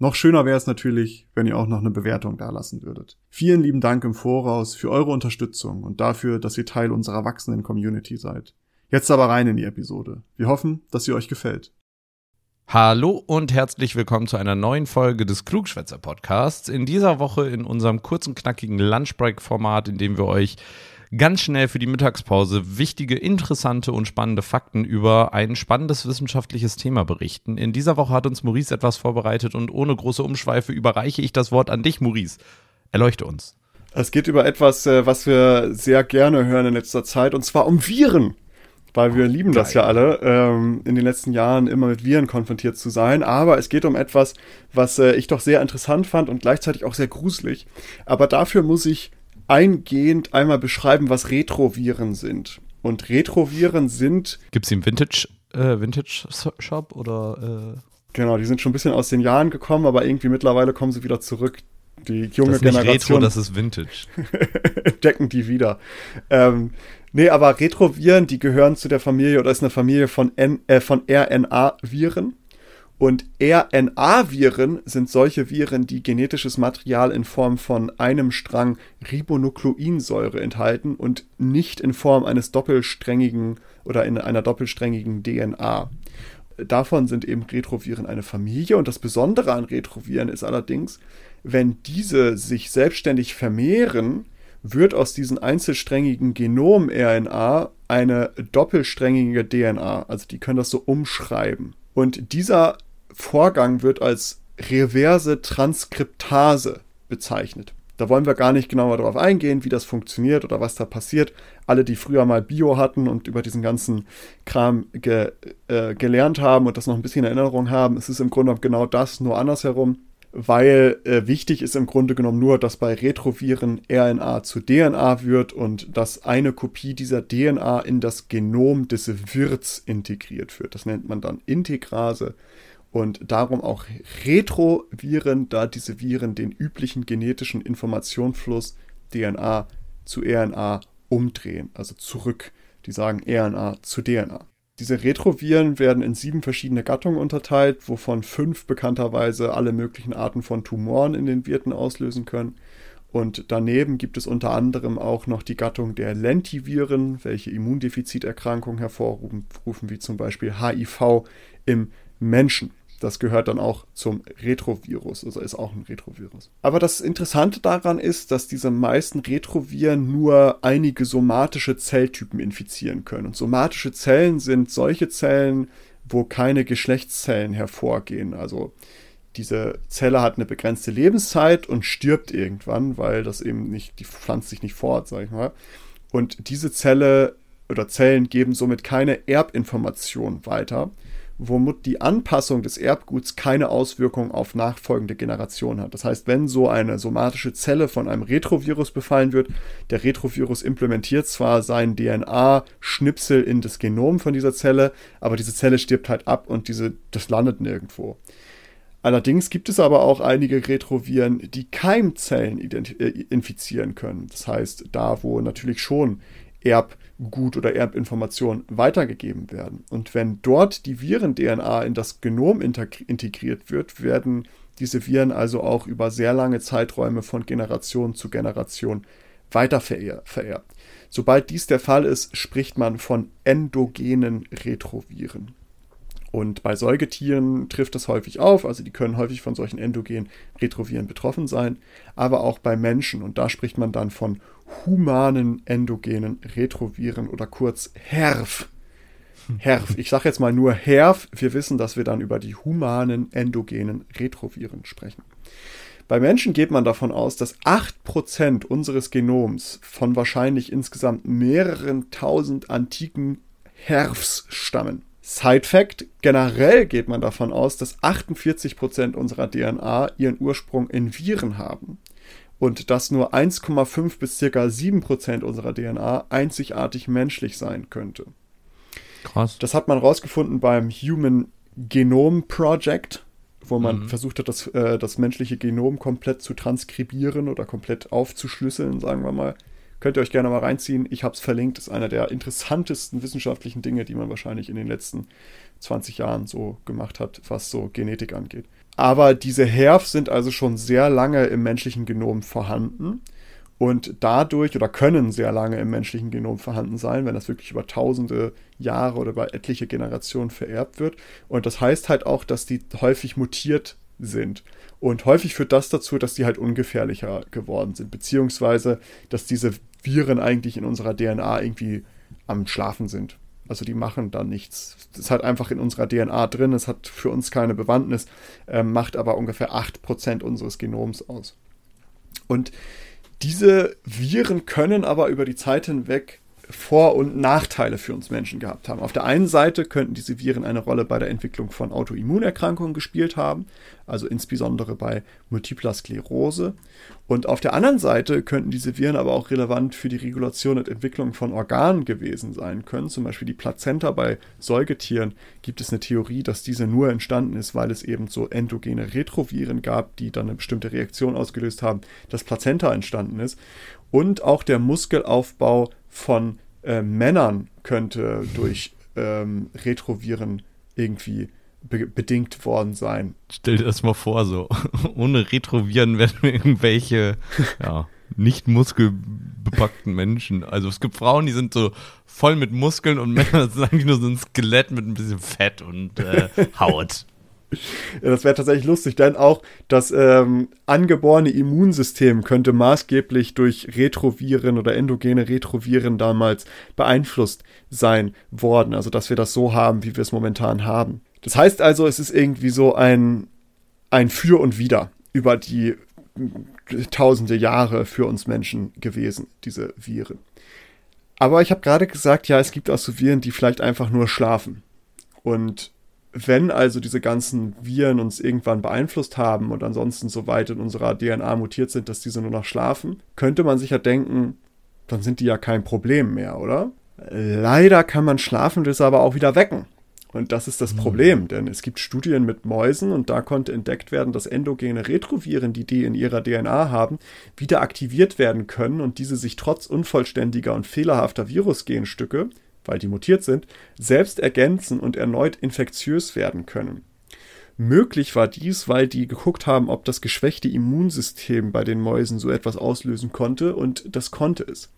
Noch schöner wäre es natürlich, wenn ihr auch noch eine Bewertung dalassen würdet. Vielen lieben Dank im Voraus für eure Unterstützung und dafür, dass ihr Teil unserer wachsenden Community seid. Jetzt aber rein in die Episode. Wir hoffen, dass sie euch gefällt. Hallo und herzlich willkommen zu einer neuen Folge des Klugschwätzer Podcasts. In dieser Woche in unserem kurzen, knackigen Lunchbreak-Format, in dem wir euch ganz schnell für die Mittagspause wichtige, interessante und spannende Fakten über ein spannendes wissenschaftliches Thema berichten. In dieser Woche hat uns Maurice etwas vorbereitet und ohne große Umschweife überreiche ich das Wort an dich, Maurice. Erleuchte uns. Es geht über etwas, äh, was wir sehr gerne hören in letzter Zeit, und zwar um Viren. Weil wir lieben Geil. das ja alle, ähm, in den letzten Jahren immer mit Viren konfrontiert zu sein. Aber es geht um etwas, was äh, ich doch sehr interessant fand und gleichzeitig auch sehr gruselig. Aber dafür muss ich eingehend einmal beschreiben, was Retroviren sind. Und Retroviren sind. Gibt es im Vintage, äh, Vintage Shop oder. Äh genau, die sind schon ein bisschen aus den Jahren gekommen, aber irgendwie mittlerweile kommen sie wieder zurück. Die junge das ist Generation. Nicht Retro, das ist Vintage. decken die wieder. Ähm, nee, aber Retroviren, die gehören zu der Familie oder ist eine Familie von, N, äh, von RNA-Viren. Und RNA-Viren sind solche Viren, die genetisches Material in Form von einem Strang Ribonukleinsäure enthalten und nicht in Form eines doppelsträngigen oder in einer doppelsträngigen DNA. Davon sind eben Retroviren eine Familie und das Besondere an Retroviren ist allerdings, wenn diese sich selbstständig vermehren, wird aus diesen einzelsträngigen Genom-RNA eine doppelsträngige DNA. Also die können das so umschreiben. Und dieser Vorgang wird als reverse Transkriptase bezeichnet. Da wollen wir gar nicht genauer darauf eingehen, wie das funktioniert oder was da passiert. Alle, die früher mal Bio hatten und über diesen ganzen Kram ge, äh, gelernt haben und das noch ein bisschen in Erinnerung haben, es ist im Grunde genau das, nur andersherum, weil äh, wichtig ist im Grunde genommen nur, dass bei Retroviren RNA zu DNA wird und dass eine Kopie dieser DNA in das Genom des Wirts integriert wird. Das nennt man dann Integrase und darum auch Retroviren, da diese Viren den üblichen genetischen Informationsfluss DNA zu RNA umdrehen, also zurück. Die sagen RNA zu DNA. Diese Retroviren werden in sieben verschiedene Gattungen unterteilt, wovon fünf bekannterweise alle möglichen Arten von Tumoren in den Wirten auslösen können. Und daneben gibt es unter anderem auch noch die Gattung der Lentiviren, welche Immundefiziterkrankungen hervorrufen, wie zum Beispiel HIV im Menschen. Das gehört dann auch zum Retrovirus, also ist auch ein Retrovirus. Aber das Interessante daran ist, dass diese meisten Retroviren nur einige somatische Zelltypen infizieren können. Und somatische Zellen sind solche Zellen, wo keine Geschlechtszellen hervorgehen. Also diese Zelle hat eine begrenzte Lebenszeit und stirbt irgendwann, weil das eben nicht, die pflanzt sich nicht fort, sag ich mal. Und diese Zelle oder Zellen geben somit keine Erbinformation weiter womit die Anpassung des Erbguts keine Auswirkung auf nachfolgende Generationen hat. Das heißt, wenn so eine somatische Zelle von einem Retrovirus befallen wird, der Retrovirus implementiert zwar sein DNA-Schnipsel in das Genom von dieser Zelle, aber diese Zelle stirbt halt ab und diese, das landet nirgendwo. Allerdings gibt es aber auch einige Retroviren, die Keimzellen äh, infizieren können. Das heißt, da wo natürlich schon Erbgut oder Erbinformationen weitergegeben werden. Und wenn dort die Viren-DNA in das Genom integriert wird, werden diese Viren also auch über sehr lange Zeiträume von Generation zu Generation weiter vererbt. Sobald dies der Fall ist, spricht man von endogenen Retroviren. Und bei Säugetieren trifft das häufig auf, also die können häufig von solchen endogenen Retroviren betroffen sein, aber auch bei Menschen. Und da spricht man dann von humanen endogenen Retroviren oder kurz HERV. HERV. Ich sage jetzt mal nur HERV. Wir wissen, dass wir dann über die humanen endogenen Retroviren sprechen. Bei Menschen geht man davon aus, dass 8% unseres Genoms von wahrscheinlich insgesamt mehreren tausend antiken HERVs stammen. Side Fact: Generell geht man davon aus, dass 48% unserer DNA ihren Ursprung in Viren haben. und dass nur 1,5 bis circa 7 Prozent unserer DNA einzigartig menschlich sein könnte. Krass. Das hat man rausgefunden beim Human Genome Project, wo man mhm. versucht hat, das, äh, das menschliche Genom komplett zu transkribieren oder komplett aufzuschlüsseln, sagen wir mal. Könnt ihr euch gerne mal reinziehen. Ich habe es verlinkt. Das ist einer der interessantesten wissenschaftlichen Dinge, die man wahrscheinlich in den letzten 20 Jahren so gemacht hat, was so Genetik angeht. Aber diese HERVs sind also schon sehr lange im menschlichen Genom vorhanden und dadurch oder können sehr lange im menschlichen Genom vorhanden sein, wenn das wirklich über tausende Jahre oder über etliche Generationen vererbt wird. Und das heißt halt auch, dass die häufig mutiert sind. Und häufig führt das dazu, dass die halt ungefährlicher geworden sind, beziehungsweise dass diese Viren eigentlich in unserer DNA irgendwie am Schlafen sind. Also die machen da nichts. Das ist halt einfach in unserer DNA drin. Es hat für uns keine Bewandtnis, äh, macht aber ungefähr 8% unseres Genoms aus. Und diese Viren können aber über die Zeit hinweg vor- und Nachteile für uns Menschen gehabt haben. Auf der einen Seite könnten diese Viren eine Rolle bei der Entwicklung von Autoimmunerkrankungen gespielt haben, also insbesondere bei Multipler Sklerose. Und auf der anderen Seite könnten diese Viren aber auch relevant für die Regulation und Entwicklung von Organen gewesen sein können. Zum Beispiel die Plazenta bei Säugetieren gibt es eine Theorie, dass diese nur entstanden ist, weil es eben so endogene Retroviren gab, die dann eine bestimmte Reaktion ausgelöst haben, dass Plazenta entstanden ist. Und auch der Muskelaufbau von äh, Männern könnte durch ähm, Retroviren irgendwie be bedingt worden sein. Stell dir das mal vor, so ohne Retroviren werden irgendwelche ja, nicht muskelbepackten Menschen. Also es gibt Frauen, die sind so voll mit Muskeln und Männer sind eigentlich nur so ein Skelett mit ein bisschen Fett und äh, Haut. Ja, das wäre tatsächlich lustig, denn auch das ähm, angeborene Immunsystem könnte maßgeblich durch Retroviren oder endogene Retroviren damals beeinflusst sein worden. Also, dass wir das so haben, wie wir es momentan haben. Das heißt also, es ist irgendwie so ein, ein Für und Wider über die tausende Jahre für uns Menschen gewesen, diese Viren. Aber ich habe gerade gesagt, ja, es gibt auch so Viren, die vielleicht einfach nur schlafen. Und wenn also diese ganzen Viren uns irgendwann beeinflusst haben und ansonsten so weit in unserer DNA mutiert sind, dass diese nur noch schlafen, könnte man sich ja denken, dann sind die ja kein Problem mehr, oder? Leider kann man Schlafendes aber auch wieder wecken. Und das ist das mhm. Problem, denn es gibt Studien mit Mäusen und da konnte entdeckt werden, dass endogene Retroviren, die die in ihrer DNA haben, wieder aktiviert werden können und diese sich trotz unvollständiger und fehlerhafter Virusgenstücke weil die mutiert sind, selbst ergänzen und erneut infektiös werden können. Möglich war dies, weil die geguckt haben, ob das geschwächte Immunsystem bei den Mäusen so etwas auslösen konnte und das konnte es.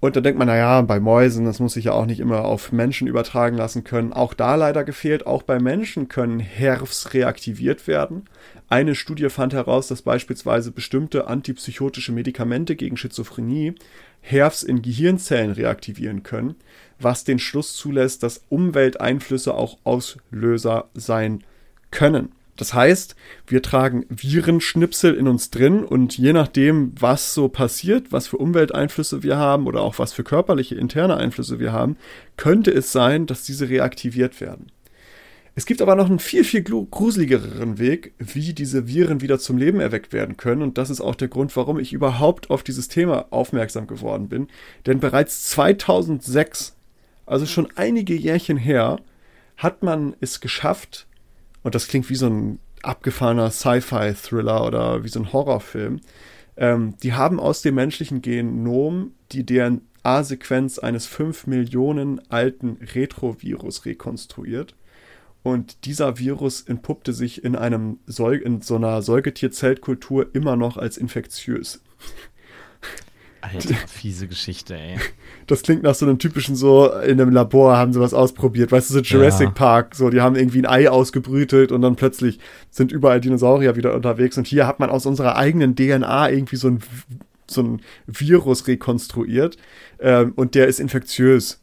Und da denkt man, naja, bei Mäusen, das muss sich ja auch nicht immer auf Menschen übertragen lassen können. Auch da leider gefehlt, auch bei Menschen können HERVs reaktiviert werden. Eine Studie fand heraus, dass beispielsweise bestimmte antipsychotische Medikamente gegen Schizophrenie HERVs in Gehirnzellen reaktivieren können, was den Schluss zulässt, dass Umwelteinflüsse auch Auslöser sein können. Das heißt, wir tragen Virenschnipsel in uns drin und je nachdem, was so passiert, was für Umwelteinflüsse wir haben oder auch was für körperliche interne Einflüsse wir haben, könnte es sein, dass diese reaktiviert werden. Es gibt aber noch einen viel, viel gruseligeren Weg, wie diese Viren wieder zum Leben erweckt werden können. Und das ist auch der Grund, warum ich überhaupt auf dieses Thema aufmerksam geworden bin. Denn bereits 2006, also schon einige Jährchen her, hat man es geschafft, und das klingt wie so ein abgefahrener Sci-Fi-Thriller oder wie so ein Horrorfilm, ähm, die haben aus dem menschlichen Genom die DNA-Sequenz eines 5 Millionen alten Retrovirus rekonstruiert und dieser Virus entpuppte sich in, einem Säug in so einer Säugetierzeltkultur immer noch als infektiös. Alter, fiese Geschichte, ey. Das klingt nach so einem typischen so, in einem Labor haben sie was ausprobiert. Weißt du, so Jurassic ja. Park, so, die haben irgendwie ein Ei ausgebrütet und dann plötzlich sind überall Dinosaurier wieder unterwegs. Und hier hat man aus unserer eigenen DNA irgendwie so ein, so ein Virus rekonstruiert. Ähm, und der ist infektiös.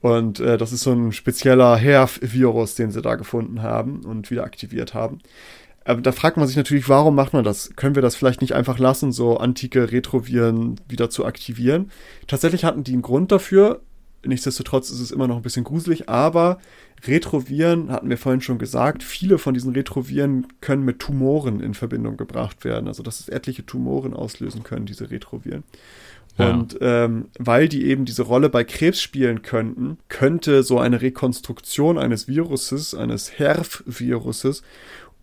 Und äh, das ist so ein spezieller HERV-Virus, den sie da gefunden haben und wieder aktiviert haben. Aber da fragt man sich natürlich, warum macht man das? Können wir das vielleicht nicht einfach lassen, so antike Retroviren wieder zu aktivieren? Tatsächlich hatten die einen Grund dafür. nichtsdestotrotz ist es immer noch ein bisschen gruselig, aber Retroviren, hatten wir vorhin schon gesagt, viele von diesen Retroviren können mit Tumoren in Verbindung gebracht werden. Also dass es etliche Tumoren auslösen können, diese Retroviren. Ja. Und ähm, weil die eben diese Rolle bei Krebs spielen könnten, könnte so eine Rekonstruktion eines Viruses, eines HERV-Viruses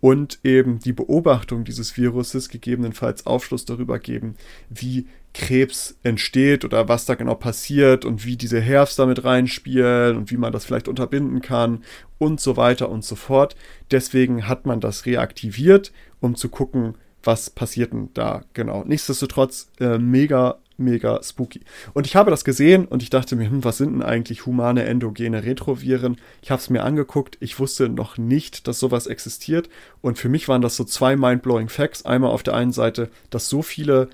und eben die Beobachtung dieses Viruses gegebenenfalls Aufschluss darüber geben, wie Krebs entsteht oder was da genau passiert und wie diese Herbst damit reinspielen und wie man das vielleicht unterbinden kann und so weiter und so fort. Deswegen hat man das reaktiviert, um zu gucken, was passiert denn da genau. Nichtsdestotrotz äh, mega, mega spooky. Und ich habe das gesehen und ich dachte mir, hm, was sind denn eigentlich humane endogene Retroviren? Ich habe es mir angeguckt, ich wusste noch nicht, dass sowas existiert und für mich waren das so zwei mindblowing Facts. Einmal auf der einen Seite, dass so viele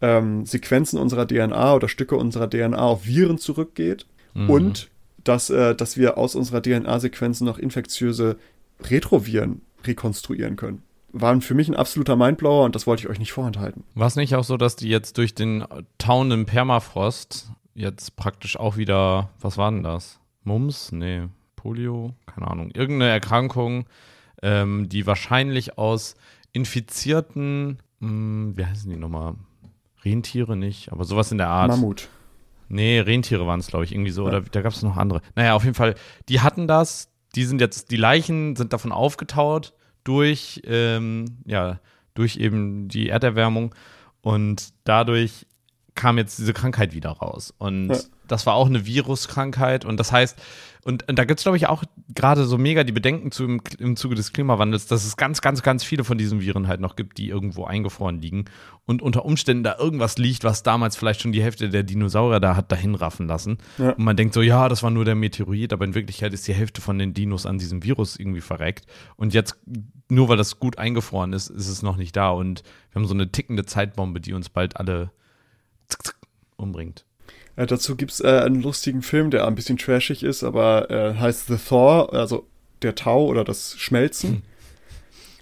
ähm, Sequenzen unserer DNA oder Stücke unserer DNA auf Viren zurückgeht mhm. und dass, äh, dass wir aus unserer DNA-Sequenzen noch infektiöse Retroviren rekonstruieren können. Waren für mich ein absoluter Mindblower und das wollte ich euch nicht vorenthalten. War es nicht auch so, dass die jetzt durch den tauenden Permafrost jetzt praktisch auch wieder, was war denn das? Mumps? Nee, Polio? Keine Ahnung. Irgendeine Erkrankung, ähm, die wahrscheinlich aus infizierten, mh, hm, wie heißen die nochmal? Rentiere nicht, aber sowas in der Art. Mammut. Nee, Rentiere waren es, glaube ich, irgendwie so. Ja. Oder da gab es noch andere. Naja, auf jeden Fall, die hatten das. Die sind jetzt, die Leichen sind davon aufgetaut durch, ähm, ja, durch eben die Erderwärmung. Und dadurch kam jetzt diese Krankheit wieder raus. Und ja. das war auch eine Viruskrankheit. Und das heißt, und, und da gibt es, glaube ich, auch gerade so mega die Bedenken zu, im, im Zuge des Klimawandels, dass es ganz, ganz, ganz viele von diesen Viren halt noch gibt, die irgendwo eingefroren liegen und unter Umständen da irgendwas liegt, was damals vielleicht schon die Hälfte der Dinosaurier da hat dahin raffen lassen. Ja. Und man denkt so, ja, das war nur der Meteorit, aber in Wirklichkeit ist die Hälfte von den Dinos an diesem Virus irgendwie verreckt. Und jetzt, nur weil das gut eingefroren ist, ist es noch nicht da. Und wir haben so eine tickende Zeitbombe, die uns bald alle umbringt. Äh, dazu gibt es äh, einen lustigen Film, der ein bisschen trashig ist, aber äh, heißt The Thaw, also der Tau oder das Schmelzen. Hm.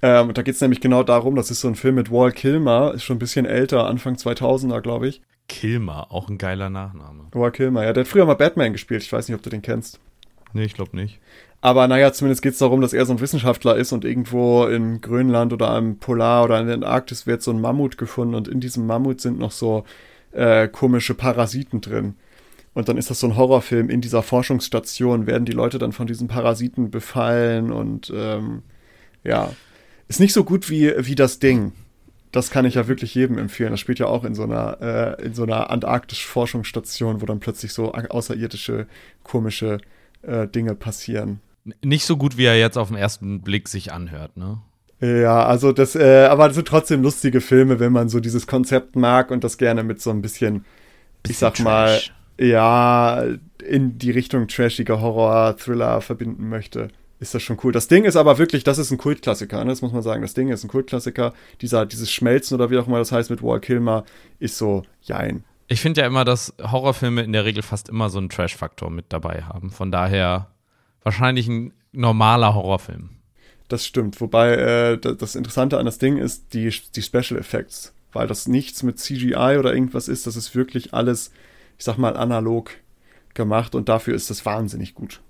Ähm, da geht es nämlich genau darum, das ist so ein Film mit Wall Kilmer, ist schon ein bisschen älter, Anfang 2000er, glaube ich. Kilmer, auch ein geiler Nachname. Wall Kilmer, ja, der hat früher mal Batman gespielt, ich weiß nicht, ob du den kennst. Nee, ich glaube nicht. Aber naja, zumindest geht es darum, dass er so ein Wissenschaftler ist und irgendwo in Grönland oder im Polar oder in der Antarktis wird so ein Mammut gefunden und in diesem Mammut sind noch so äh, komische Parasiten drin. Und dann ist das so ein Horrorfilm in dieser Forschungsstation, werden die Leute dann von diesen Parasiten befallen und ähm, ja, ist nicht so gut wie, wie das Ding. Das kann ich ja wirklich jedem empfehlen. Das spielt ja auch in so einer, äh, in so einer antarktischen Forschungsstation, wo dann plötzlich so außerirdische, komische äh, Dinge passieren. Nicht so gut, wie er jetzt auf den ersten Blick sich anhört, ne? Ja, also das, äh, aber das sind trotzdem lustige Filme, wenn man so dieses Konzept mag und das gerne mit so ein bisschen, bisschen ich sag Trash. mal, ja, in die Richtung trashiger Horror, Thriller verbinden möchte, ist das schon cool. Das Ding ist aber wirklich, das ist ein Kultklassiker, ne? das muss man sagen. Das Ding ist ein Kultklassiker. Dieser, dieses Schmelzen oder wie auch immer das heißt mit Wall Kilmer ist so, jein. Ich finde ja immer, dass Horrorfilme in der Regel fast immer so einen Trash-Faktor mit dabei haben. Von daher wahrscheinlich ein normaler Horrorfilm. Das stimmt. Wobei äh, das Interessante an das Ding ist die, die Special Effects. Weil das nichts mit CGI oder irgendwas ist. Das ist wirklich alles, ich sag mal, analog gemacht. Und dafür ist das wahnsinnig gut.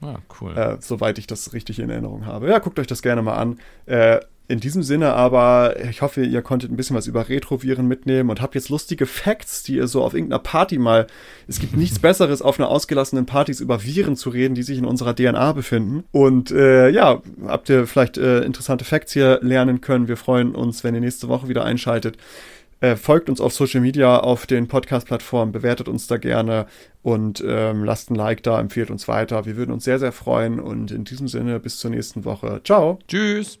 Ah, cool. Äh, soweit ich das richtig in Erinnerung habe. Ja, guckt euch das gerne mal an. Äh, in diesem Sinne aber, ich hoffe, ihr konntet ein bisschen was über Retroviren mitnehmen und habt jetzt lustige Facts, die ihr so auf irgendeiner Party mal. Es gibt nichts Besseres, auf einer ausgelassenen Partys über Viren zu reden, die sich in unserer DNA befinden. Und äh, ja, habt ihr vielleicht äh, interessante Facts hier lernen können. Wir freuen uns, wenn ihr nächste Woche wieder einschaltet. Äh, folgt uns auf Social Media, auf den Podcast-Plattformen, bewertet uns da gerne und ähm, lasst ein Like da, empfehlt uns weiter. Wir würden uns sehr, sehr freuen und in diesem Sinne bis zur nächsten Woche. Ciao. Tschüss.